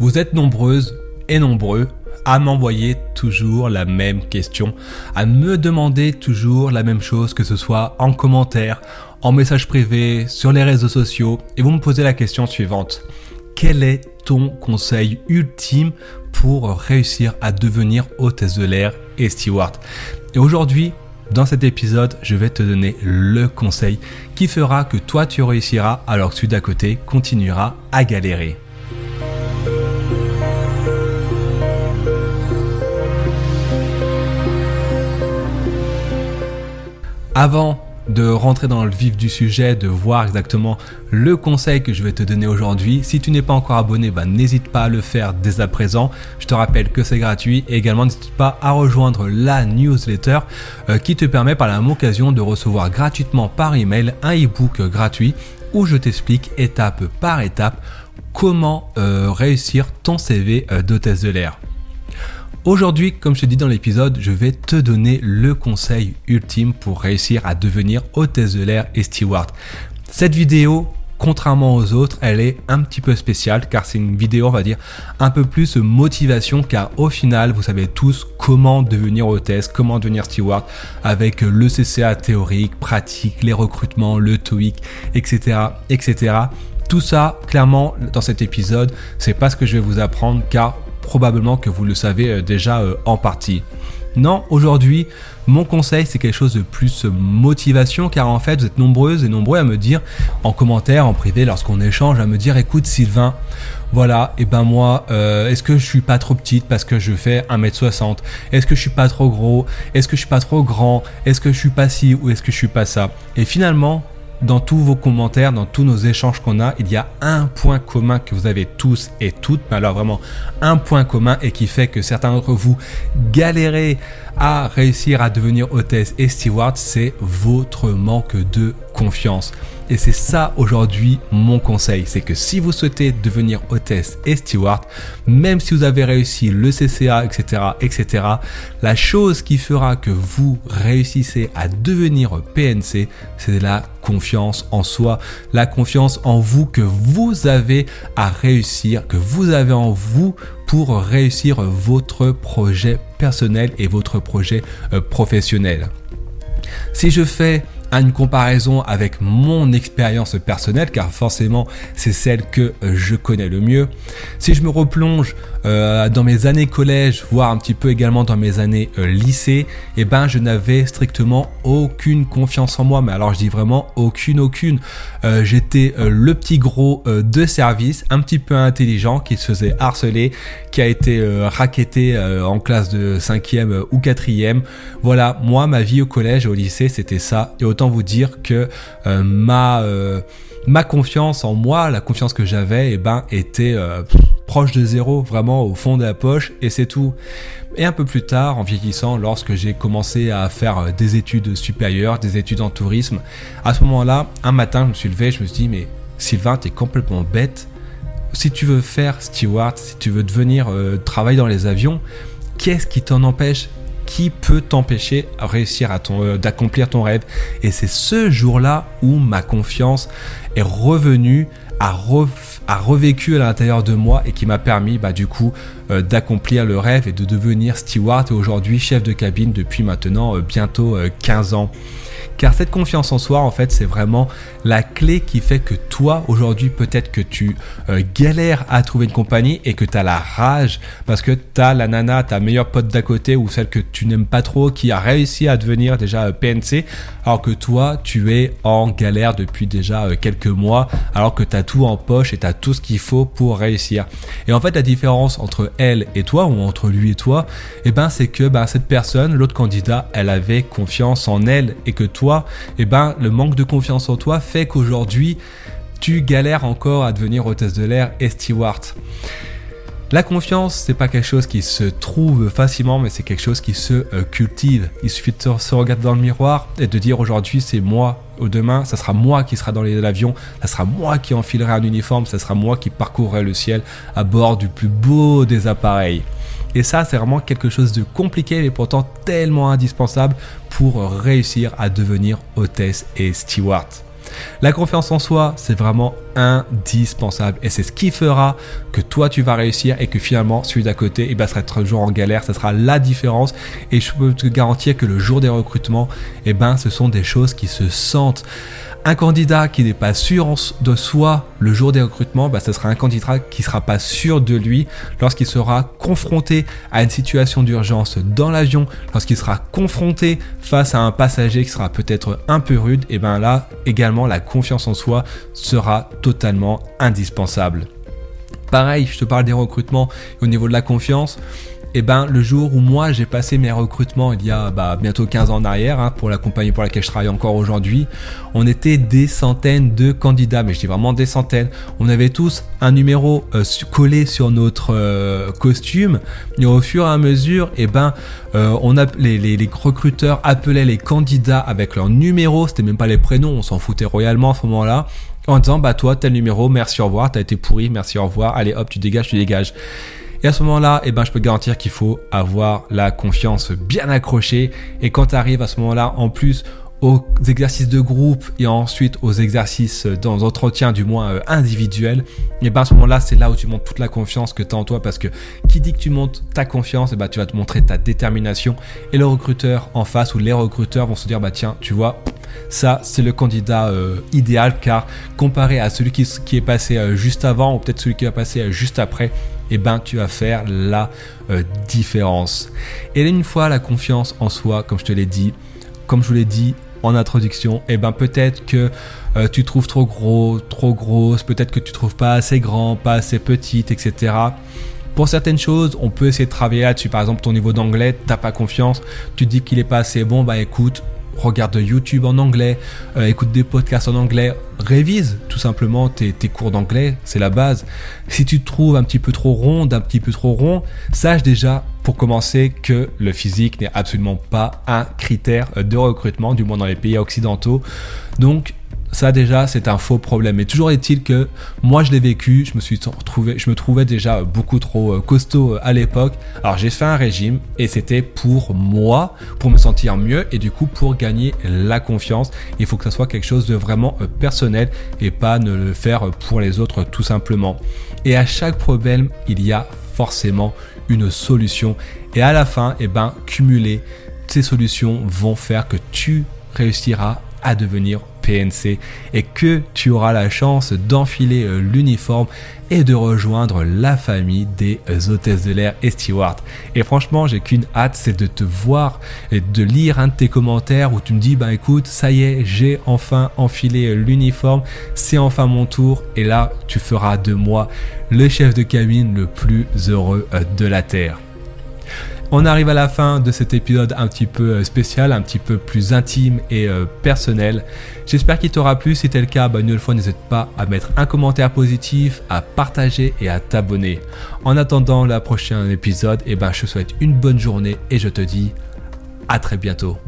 Vous êtes nombreuses et nombreux à m'envoyer toujours la même question, à me demander toujours la même chose, que ce soit en commentaire, en message privé, sur les réseaux sociaux, et vous me posez la question suivante. Quel est ton conseil ultime pour réussir à devenir hôtesse de l'air et steward? Et aujourd'hui, dans cet épisode, je vais te donner le conseil qui fera que toi tu réussiras alors que celui d'à côté continuera à galérer. Avant de rentrer dans le vif du sujet, de voir exactement le conseil que je vais te donner aujourd'hui. Si tu n'es pas encore abonné, bah, n'hésite pas à le faire dès à présent. Je te rappelle que c'est gratuit et également n'hésite pas à rejoindre la newsletter euh, qui te permet par la même occasion de recevoir gratuitement par email un ebook gratuit où je t'explique étape par étape comment euh, réussir ton CV euh, d'hôtesse de l'air. Aujourd'hui, comme je te dis dans l'épisode, je vais te donner le conseil ultime pour réussir à devenir hôtesse de l'air et steward. Cette vidéo, contrairement aux autres, elle est un petit peu spéciale car c'est une vidéo, on va dire, un peu plus motivation car au final, vous savez tous comment devenir hôtesse, comment devenir steward avec le CCA théorique, pratique, les recrutements, le TOEIC, etc., etc. Tout ça, clairement, dans cet épisode, c'est pas ce que je vais vous apprendre car probablement que vous le savez euh, déjà euh, en partie. Non, aujourd'hui, mon conseil, c'est quelque chose de plus motivation, car en fait, vous êtes nombreuses et nombreux à me dire en commentaire, en privé, lorsqu'on échange, à me dire, écoute Sylvain, voilà, et ben moi, euh, est-ce que je suis pas trop petite parce que je fais 1m60 Est-ce que je suis pas trop gros? Est-ce que je suis pas trop grand? Est-ce que je suis pas ci ou est-ce que je suis pas ça? Et finalement, dans tous vos commentaires, dans tous nos échanges qu'on a, il y a un point commun que vous avez tous et toutes, mais alors vraiment un point commun et qui fait que certains d'entre vous galérez à réussir à devenir hôtesse et steward, c'est votre manque de confiance. Et c'est ça aujourd'hui mon conseil, c'est que si vous souhaitez devenir hôtesse et steward, même si vous avez réussi le CCA, etc., etc., la chose qui fera que vous réussissez à devenir PNC, c'est la confiance en soi, la confiance en vous que vous avez à réussir, que vous avez en vous pour réussir votre projet personnel et votre projet euh, professionnel. Si je fais une comparaison avec mon expérience personnelle, car forcément c'est celle que euh, je connais le mieux. Si je me replonge euh, dans mes années collège, voire un petit peu également dans mes années euh, lycée, eh ben je n'avais strictement aucune confiance en moi. Mais alors je dis vraiment aucune, aucune. J'étais le petit gros de service, un petit peu intelligent, qui se faisait harceler, qui a été raquetté en classe de 5e ou 4e. Voilà, moi ma vie au collège et au lycée c'était ça. Et vous dire que euh, ma, euh, ma confiance en moi, la confiance que j'avais, eh ben, était euh, proche de zéro, vraiment au fond de la poche, et c'est tout. Et un peu plus tard, en vieillissant, lorsque j'ai commencé à faire des études supérieures, des études en tourisme, à ce moment-là, un matin, je me suis levé, je me suis dit, mais Sylvain, t'es complètement bête. Si tu veux faire steward, si tu veux devenir travailler dans les avions, qu'est-ce qui t'en empêche? Qui peut t'empêcher réussir à ton, euh, d'accomplir ton rêve? Et c'est ce jour-là où ma confiance est revenue, revécu à l'intérieur de moi et qui m'a permis bah, du coup euh, d'accomplir le rêve et de devenir steward et aujourd'hui chef de cabine depuis maintenant euh, bientôt 15 ans. Car cette confiance en soi, en fait, c'est vraiment la clé qui fait que toi, aujourd'hui, peut-être que tu euh, galères à trouver une compagnie et que tu as la rage parce que tu as la nana, ta meilleure pote d'à côté ou celle que tu n'aimes pas trop qui a réussi à devenir déjà euh, PNC alors que toi, tu es en galère depuis déjà euh, quelques mois alors que tu as tout en poche et tu as tout ce qu'il faut pour réussir. Et en fait, la différence entre elle et toi ou entre lui et toi, eh ben, c'est que ben, cette personne, l'autre candidat, elle avait confiance en elle et que toi, eh ben, le manque de confiance en toi fait qu'aujourd'hui, tu galères encore à devenir hôtesse de l'air et steward. La confiance, c'est pas quelque chose qui se trouve facilement, mais c'est quelque chose qui se euh, cultive. Il suffit de se regarder dans le miroir et de dire aujourd'hui c'est moi, ou demain ça sera moi qui sera dans l'avion, ça sera moi qui enfilerai un uniforme, ça sera moi qui parcourrai le ciel à bord du plus beau des appareils. Et ça, c'est vraiment quelque chose de compliqué, mais pourtant tellement indispensable pour réussir à devenir hôtesse et steward. La confiance en soi, c'est vraiment indispensable. Et c'est ce qui fera que toi tu vas réussir et que finalement celui d'à côté eh ben, sera toujours en galère, ça sera la différence. Et je peux te garantir que le jour des recrutements, eh ben, ce sont des choses qui se sentent. Un candidat qui n'est pas sûr de soi le jour des recrutements, bah, ce sera un candidat qui sera pas sûr de lui lorsqu'il sera confronté à une situation d'urgence dans l'avion, lorsqu'il sera confronté face à un passager qui sera peut-être un peu rude, et bien là également la confiance en soi sera totalement indispensable. Pareil, je te parle des recrutements au niveau de la confiance eh ben le jour où moi j'ai passé mes recrutements il y a bah, bientôt 15 ans en arrière hein, pour la compagnie pour laquelle je travaille encore aujourd'hui, on était des centaines de candidats, mais je dis vraiment des centaines. On avait tous un numéro euh, collé sur notre euh, costume et au fur et à mesure, eh ben euh, on les, les, recruteurs appelaient les candidats avec leur numéro, c'était même pas les prénoms, on s'en foutait royalement à ce moment-là en disant bah toi tel numéro, merci au revoir, t'as été pourri, merci au revoir, allez hop tu dégages, tu dégages. Et à ce moment-là, eh ben, je peux garantir qu'il faut avoir la confiance bien accrochée. Et quand tu arrives à ce moment-là, en plus, aux exercices de groupe et ensuite aux exercices dans entretien du moins euh, individuel, et ben à ce moment-là, c'est là où tu montres toute la confiance que tu as en toi parce que qui dit que tu montes ta confiance, et ben tu vas te montrer ta détermination et le recruteur en face ou les recruteurs vont se dire bah tiens, tu vois, ça c'est le candidat euh, idéal car comparé à celui qui, est passé euh, juste avant ou peut-être celui qui va passer juste après, et ben tu vas faire la différence. Et une fois la confiance en soi, comme je te l'ai dit, comme je vous l'ai dit en introduction, eh ben peut-être que euh, tu trouves trop gros, trop grosse, peut-être que tu trouves pas assez grand, pas assez petite, etc. Pour certaines choses, on peut essayer de travailler là-dessus. Par exemple, ton niveau d'anglais, t'as pas confiance, tu dis qu'il est pas assez bon, bah écoute, regarde YouTube en anglais, euh, écoute des podcasts en anglais, révise tout simplement tes, cours d'anglais, c'est la base. Si tu te trouves un petit peu trop ronde, un petit peu trop rond, sache déjà pour commencer que le physique n'est absolument pas un critère de recrutement, du moins dans les pays occidentaux. Donc ça déjà, c'est un faux problème. Mais toujours est-il que moi, je l'ai vécu. Je me suis trouvé, je me trouvais déjà beaucoup trop euh, costaud euh, à l'époque. Alors j'ai fait un régime et c'était pour moi, pour me sentir mieux et du coup pour gagner la confiance. Il faut que ça soit quelque chose de vraiment euh, personnel et pas ne le faire pour les autres tout simplement. Et à chaque problème, il y a forcément une solution. Et à la fin, eh ben, cumuler ces solutions vont faire que tu réussiras à devenir Et que tu auras la chance d'enfiler euh, l'uniforme et de rejoindre la famille des hôtesses de l'air et stewards. Et franchement, j'ai qu'une hâte, c'est de te voir et de lire un de tes commentaires où tu me dis, bah écoute, ça y est, j'ai enfin enfilé euh, l'uniforme, c'est enfin mon tour et là, tu feras de moi le chef de cabine le plus heureux euh, de la Terre. On arrive à la fin de cet épisode un petit peu euh, spécial, un petit peu plus intime et euh, personnel. J'espère qu'il t'aura plu. Si c'est le cas, bah, une nouvelle fois, n'hésite pas à mettre un commentaire positif, à partager et à t'abonner. En attendant le prochain épisode, eh ben, je te souhaite une bonne journée et je te dis à très bientôt.